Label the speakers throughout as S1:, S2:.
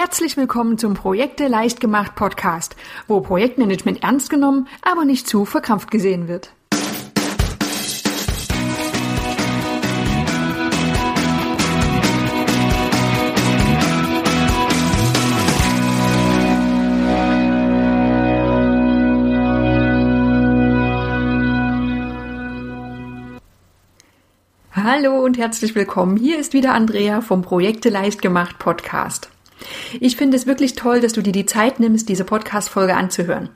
S1: Herzlich willkommen zum Projekte leicht gemacht Podcast, wo Projektmanagement ernst genommen, aber nicht zu verkrampft gesehen wird. Hallo und herzlich willkommen. Hier ist wieder Andrea vom Projekte leicht gemacht Podcast. Ich finde es wirklich toll, dass du dir die Zeit nimmst, diese Podcast-Folge anzuhören.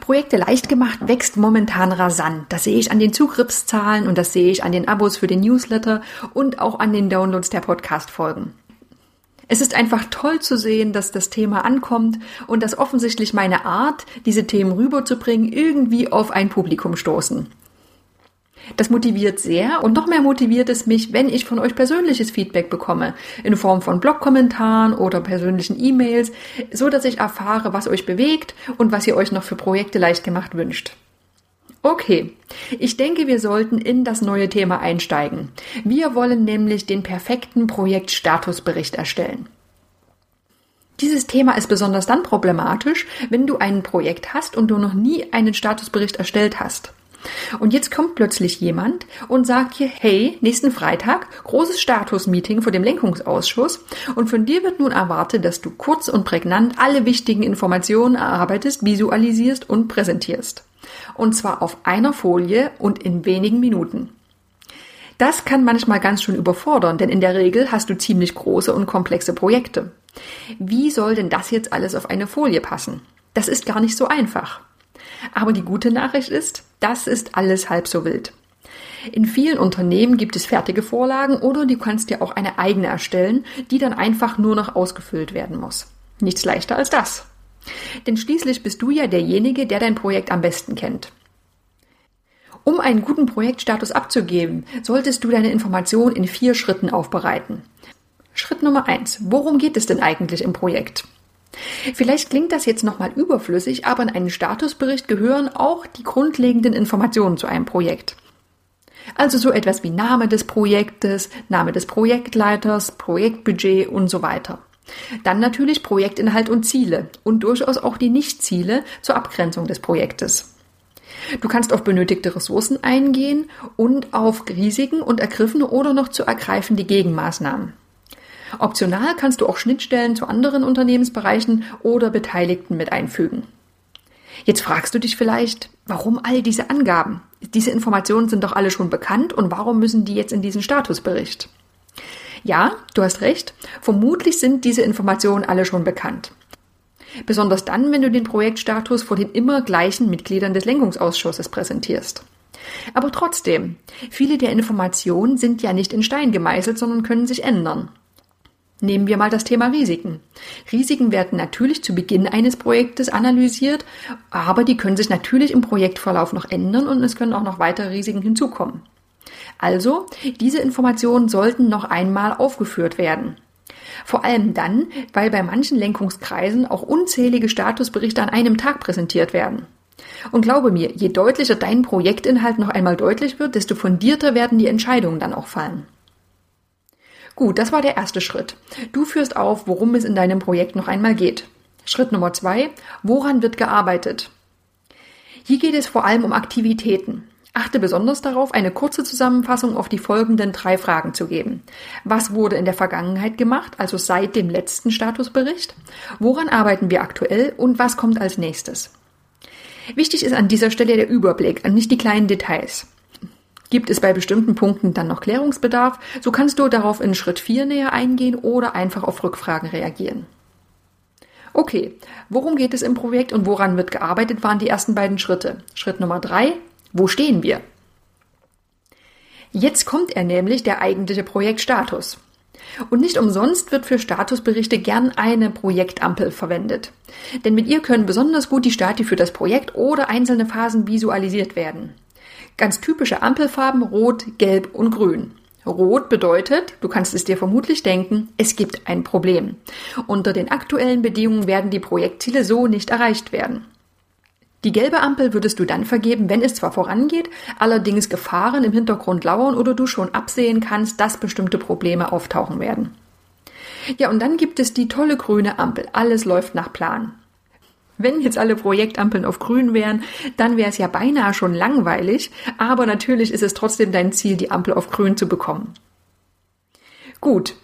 S1: Projekte leicht gemacht wächst momentan rasant. Das sehe ich an den Zugriffszahlen und das sehe ich an den Abos für den Newsletter und auch an den Downloads der Podcast-Folgen. Es ist einfach toll zu sehen, dass das Thema ankommt und dass offensichtlich meine Art, diese Themen rüberzubringen, irgendwie auf ein Publikum stoßen. Das motiviert sehr und noch mehr motiviert es mich, wenn ich von euch persönliches Feedback bekomme, in Form von Blogkommentaren oder persönlichen E-Mails, so dass ich erfahre, was euch bewegt und was ihr euch noch für Projekte leicht gemacht wünscht. Okay, ich denke, wir sollten in das neue Thema einsteigen. Wir wollen nämlich den perfekten Projektstatusbericht erstellen. Dieses Thema ist besonders dann problematisch, wenn du ein Projekt hast und du noch nie einen Statusbericht erstellt hast. Und jetzt kommt plötzlich jemand und sagt hier, hey, nächsten Freitag, großes Status-Meeting vor dem Lenkungsausschuss und von dir wird nun erwartet, dass du kurz und prägnant alle wichtigen Informationen erarbeitest, visualisierst und präsentierst. Und zwar auf einer Folie und in wenigen Minuten. Das kann manchmal ganz schön überfordern, denn in der Regel hast du ziemlich große und komplexe Projekte. Wie soll denn das jetzt alles auf eine Folie passen? Das ist gar nicht so einfach. Aber die gute Nachricht ist, das ist alles halb so wild. In vielen Unternehmen gibt es fertige Vorlagen oder du kannst dir auch eine eigene erstellen, die dann einfach nur noch ausgefüllt werden muss. Nichts leichter als das. Denn schließlich bist du ja derjenige, der dein Projekt am besten kennt. Um einen guten Projektstatus abzugeben, solltest du deine Informationen in vier Schritten aufbereiten. Schritt Nummer eins: Worum geht es denn eigentlich im Projekt? Vielleicht klingt das jetzt nochmal überflüssig, aber in einen Statusbericht gehören auch die grundlegenden Informationen zu einem Projekt. Also so etwas wie Name des Projektes, Name des Projektleiters, Projektbudget und so weiter. Dann natürlich Projektinhalt und Ziele und durchaus auch die Nichtziele zur Abgrenzung des Projektes. Du kannst auf benötigte Ressourcen eingehen und auf Risiken und ergriffene oder noch zu ergreifende Gegenmaßnahmen. Optional kannst du auch Schnittstellen zu anderen Unternehmensbereichen oder Beteiligten mit einfügen. Jetzt fragst du dich vielleicht, warum all diese Angaben? Diese Informationen sind doch alle schon bekannt und warum müssen die jetzt in diesen Statusbericht? Ja, du hast recht, vermutlich sind diese Informationen alle schon bekannt. Besonders dann, wenn du den Projektstatus vor den immer gleichen Mitgliedern des Lenkungsausschusses präsentierst. Aber trotzdem, viele der Informationen sind ja nicht in Stein gemeißelt, sondern können sich ändern. Nehmen wir mal das Thema Risiken. Risiken werden natürlich zu Beginn eines Projektes analysiert, aber die können sich natürlich im Projektverlauf noch ändern und es können auch noch weitere Risiken hinzukommen. Also, diese Informationen sollten noch einmal aufgeführt werden. Vor allem dann, weil bei manchen Lenkungskreisen auch unzählige Statusberichte an einem Tag präsentiert werden. Und glaube mir, je deutlicher dein Projektinhalt noch einmal deutlich wird, desto fundierter werden die Entscheidungen dann auch fallen. Gut, das war der erste Schritt. Du führst auf, worum es in deinem Projekt noch einmal geht. Schritt Nummer zwei, woran wird gearbeitet? Hier geht es vor allem um Aktivitäten. Achte besonders darauf, eine kurze Zusammenfassung auf die folgenden drei Fragen zu geben. Was wurde in der Vergangenheit gemacht, also seit dem letzten Statusbericht? Woran arbeiten wir aktuell und was kommt als nächstes? Wichtig ist an dieser Stelle der Überblick, nicht die kleinen Details. Gibt es bei bestimmten Punkten dann noch Klärungsbedarf, so kannst du darauf in Schritt 4 näher eingehen oder einfach auf Rückfragen reagieren. Okay, worum geht es im Projekt und woran wird gearbeitet, waren die ersten beiden Schritte. Schritt Nummer 3, wo stehen wir? Jetzt kommt er nämlich, der eigentliche Projektstatus. Und nicht umsonst wird für Statusberichte gern eine Projektampel verwendet. Denn mit ihr können besonders gut die Stati für das Projekt oder einzelne Phasen visualisiert werden. Ganz typische Ampelfarben Rot, Gelb und Grün. Rot bedeutet, du kannst es dir vermutlich denken, es gibt ein Problem. Unter den aktuellen Bedingungen werden die Projektziele so nicht erreicht werden. Die gelbe Ampel würdest du dann vergeben, wenn es zwar vorangeht, allerdings Gefahren im Hintergrund lauern oder du schon absehen kannst, dass bestimmte Probleme auftauchen werden. Ja, und dann gibt es die tolle grüne Ampel. Alles läuft nach Plan. Wenn jetzt alle Projektampeln auf grün wären, dann wäre es ja beinahe schon langweilig, aber natürlich ist es trotzdem dein Ziel, die Ampel auf grün zu bekommen. Gut.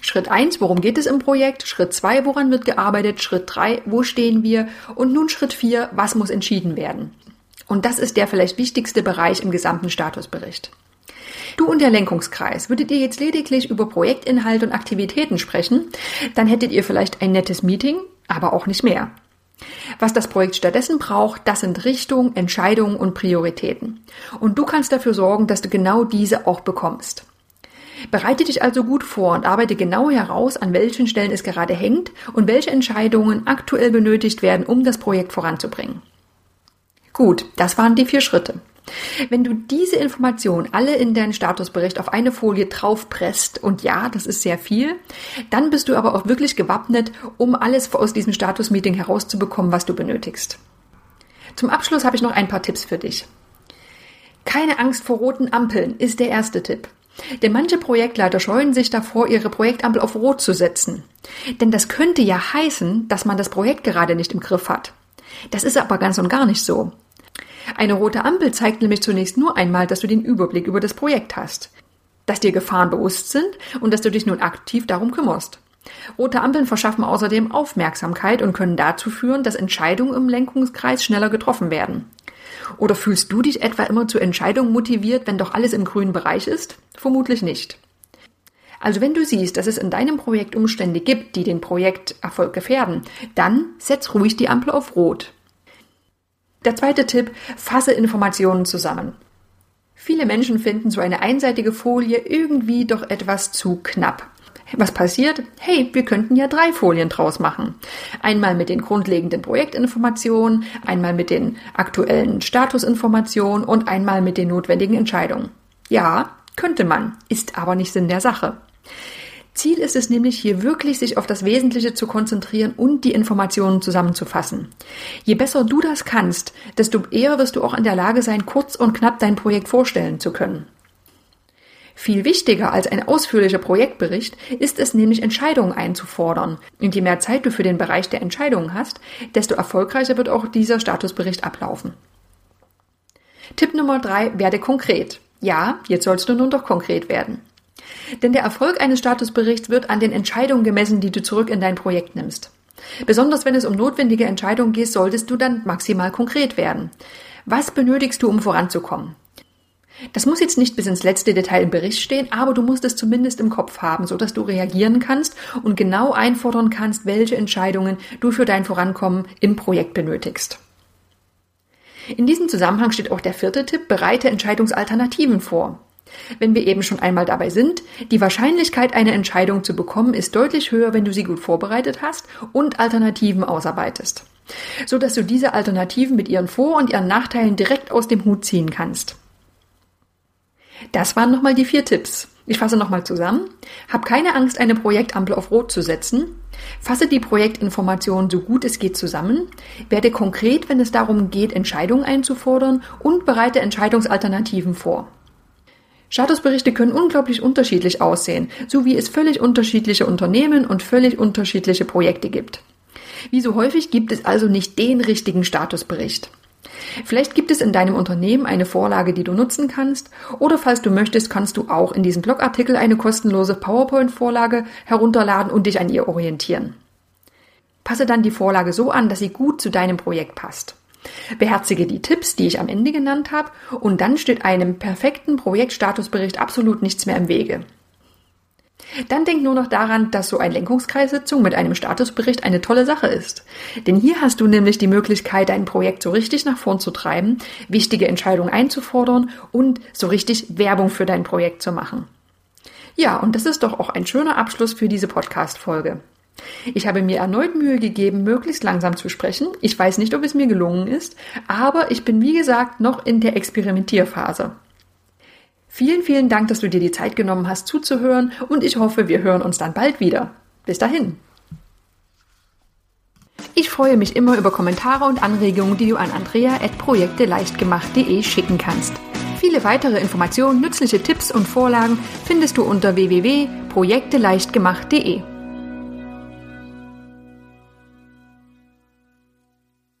S1: Schritt eins: worum geht es im Projekt? Schritt zwei: woran wird gearbeitet? Schritt drei: wo stehen wir? Und nun Schritt vier: was muss entschieden werden? Und das ist der vielleicht wichtigste Bereich im gesamten Statusbericht. Du und der Lenkungskreis, würdet ihr jetzt lediglich über Projektinhalt und Aktivitäten sprechen, dann hättet ihr vielleicht ein nettes Meeting, aber auch nicht mehr. Was das Projekt stattdessen braucht, das sind Richtung, Entscheidungen und Prioritäten. Und du kannst dafür sorgen, dass du genau diese auch bekommst. Bereite dich also gut vor und arbeite genau heraus, an welchen Stellen es gerade hängt und welche Entscheidungen aktuell benötigt werden, um das Projekt voranzubringen. Gut, das waren die vier Schritte. Wenn du diese Informationen alle in deinen Statusbericht auf eine Folie draufpresst, und ja, das ist sehr viel, dann bist du aber auch wirklich gewappnet, um alles aus diesem Statusmeeting herauszubekommen, was du benötigst. Zum Abschluss habe ich noch ein paar Tipps für dich. Keine Angst vor roten Ampeln ist der erste Tipp. Denn manche Projektleiter scheuen sich davor, ihre Projektampel auf Rot zu setzen. Denn das könnte ja heißen, dass man das Projekt gerade nicht im Griff hat. Das ist aber ganz und gar nicht so. Eine rote Ampel zeigt nämlich zunächst nur einmal, dass du den Überblick über das Projekt hast, dass dir Gefahren bewusst sind und dass du dich nun aktiv darum kümmerst. Rote Ampeln verschaffen außerdem Aufmerksamkeit und können dazu führen, dass Entscheidungen im Lenkungskreis schneller getroffen werden. Oder fühlst du dich etwa immer zu Entscheidungen motiviert, wenn doch alles im grünen Bereich ist? Vermutlich nicht. Also wenn du siehst, dass es in deinem Projekt Umstände gibt, die den Projekterfolg gefährden, dann setz ruhig die Ampel auf Rot. Der zweite Tipp, fasse Informationen zusammen. Viele Menschen finden so eine einseitige Folie irgendwie doch etwas zu knapp. Was passiert? Hey, wir könnten ja drei Folien draus machen. Einmal mit den grundlegenden Projektinformationen, einmal mit den aktuellen Statusinformationen und einmal mit den notwendigen Entscheidungen. Ja, könnte man, ist aber nicht Sinn der Sache. Ziel ist es nämlich hier wirklich, sich auf das Wesentliche zu konzentrieren und die Informationen zusammenzufassen. Je besser du das kannst, desto eher wirst du auch in der Lage sein, kurz und knapp dein Projekt vorstellen zu können. Viel wichtiger als ein ausführlicher Projektbericht ist es nämlich, Entscheidungen einzufordern. Und je mehr Zeit du für den Bereich der Entscheidungen hast, desto erfolgreicher wird auch dieser Statusbericht ablaufen. Tipp Nummer drei, werde konkret. Ja, jetzt sollst du nun doch konkret werden. Denn der Erfolg eines Statusberichts wird an den Entscheidungen gemessen, die du zurück in dein Projekt nimmst. Besonders wenn es um notwendige Entscheidungen geht, solltest du dann maximal konkret werden. Was benötigst du, um voranzukommen? Das muss jetzt nicht bis ins letzte Detail im Bericht stehen, aber du musst es zumindest im Kopf haben, so dass du reagieren kannst und genau einfordern kannst, welche Entscheidungen du für dein Vorankommen im Projekt benötigst. In diesem Zusammenhang steht auch der vierte Tipp, bereite Entscheidungsalternativen vor. Wenn wir eben schon einmal dabei sind, die Wahrscheinlichkeit, eine Entscheidung zu bekommen, ist deutlich höher, wenn du sie gut vorbereitet hast und Alternativen ausarbeitest, so dass du diese Alternativen mit ihren Vor- und ihren Nachteilen direkt aus dem Hut ziehen kannst. Das waren nochmal die vier Tipps. Ich fasse nochmal zusammen. Hab keine Angst, eine Projektampel auf Rot zu setzen. Fasse die Projektinformationen so gut es geht zusammen. Werde konkret, wenn es darum geht, Entscheidungen einzufordern und bereite Entscheidungsalternativen vor. Statusberichte können unglaublich unterschiedlich aussehen, so wie es völlig unterschiedliche Unternehmen und völlig unterschiedliche Projekte gibt. Wie so häufig gibt es also nicht den richtigen Statusbericht. Vielleicht gibt es in deinem Unternehmen eine Vorlage, die du nutzen kannst, oder falls du möchtest, kannst du auch in diesem Blogartikel eine kostenlose PowerPoint-Vorlage herunterladen und dich an ihr orientieren. Passe dann die Vorlage so an, dass sie gut zu deinem Projekt passt. Beherzige die Tipps, die ich am Ende genannt habe, und dann steht einem perfekten Projektstatusbericht absolut nichts mehr im Wege. Dann denk nur noch daran, dass so eine Lenkungskreissitzung mit einem Statusbericht eine tolle Sache ist. Denn hier hast du nämlich die Möglichkeit, dein Projekt so richtig nach vorn zu treiben, wichtige Entscheidungen einzufordern und so richtig Werbung für dein Projekt zu machen. Ja, und das ist doch auch ein schöner Abschluss für diese Podcast-Folge. Ich habe mir erneut Mühe gegeben, möglichst langsam zu sprechen. Ich weiß nicht, ob es mir gelungen ist, aber ich bin wie gesagt noch in der Experimentierphase. Vielen, vielen Dank, dass du dir die Zeit genommen hast zuzuhören und ich hoffe, wir hören uns dann bald wieder. Bis dahin. Ich freue mich immer über Kommentare und Anregungen, die du an andrea.projekteleichtgemacht.de schicken kannst. Viele weitere Informationen, nützliche Tipps und Vorlagen findest du unter www.projekteleichtgemacht.de.